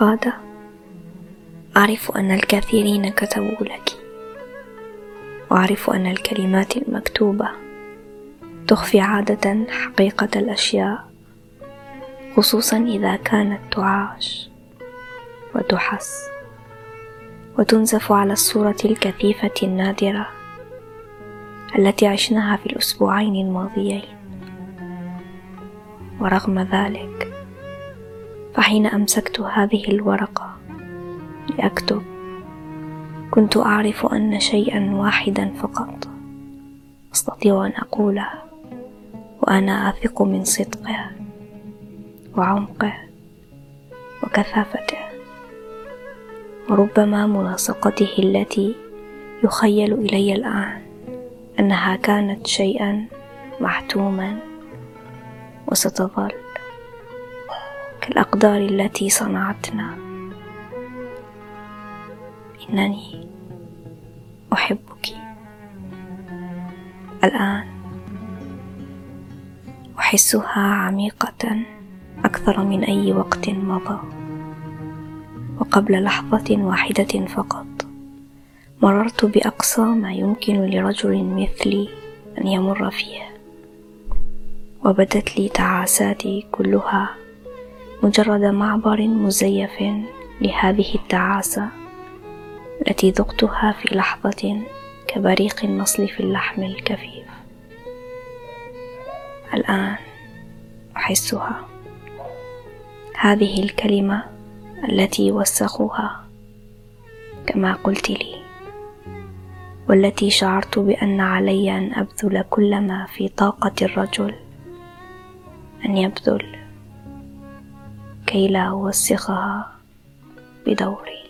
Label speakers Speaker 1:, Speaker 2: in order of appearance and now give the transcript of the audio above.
Speaker 1: غادة أعرف أن الكثيرين كتبوا لك. وأعرف أن الكلمات المكتوبة تخفي عادة حقيقة الأشياء خصوصا إذا كانت تعاش وتحس. وتنزف على الصورة الكثيفة النادرة التي عشناها في الأسبوعين الماضيين. ورغم ذلك فحين أمسكت هذه الورقة لأكتب كنت أعرف أن شيئا واحدا فقط أستطيع أن أقوله وأنا أثق من صدقه وعمقه وكثافته وربما ملاصقته التي يخيل إلي الآن أنها كانت شيئا محتوما وستظل. كالأقدار التي صنعتنا. إنني أحبك. الآن أحسها عميقة أكثر من أي وقت مضى. وقبل لحظة واحدة فقط مررت بأقصى ما يمكن لرجل مثلي أن يمر فيه وبدت لي تعاساتي كلها مجرد معبر مزيف لهذه التعاسة التي ذقتها في لحظة كبريق النصل في اللحم الكفيف. الآن أحسها. هذه الكلمة التي وسخوها كما قلت لي والتي شعرت بأن علي أن أبذل كل ما في طاقة الرجل أن يبذل. كي لا أوسخها بدوري.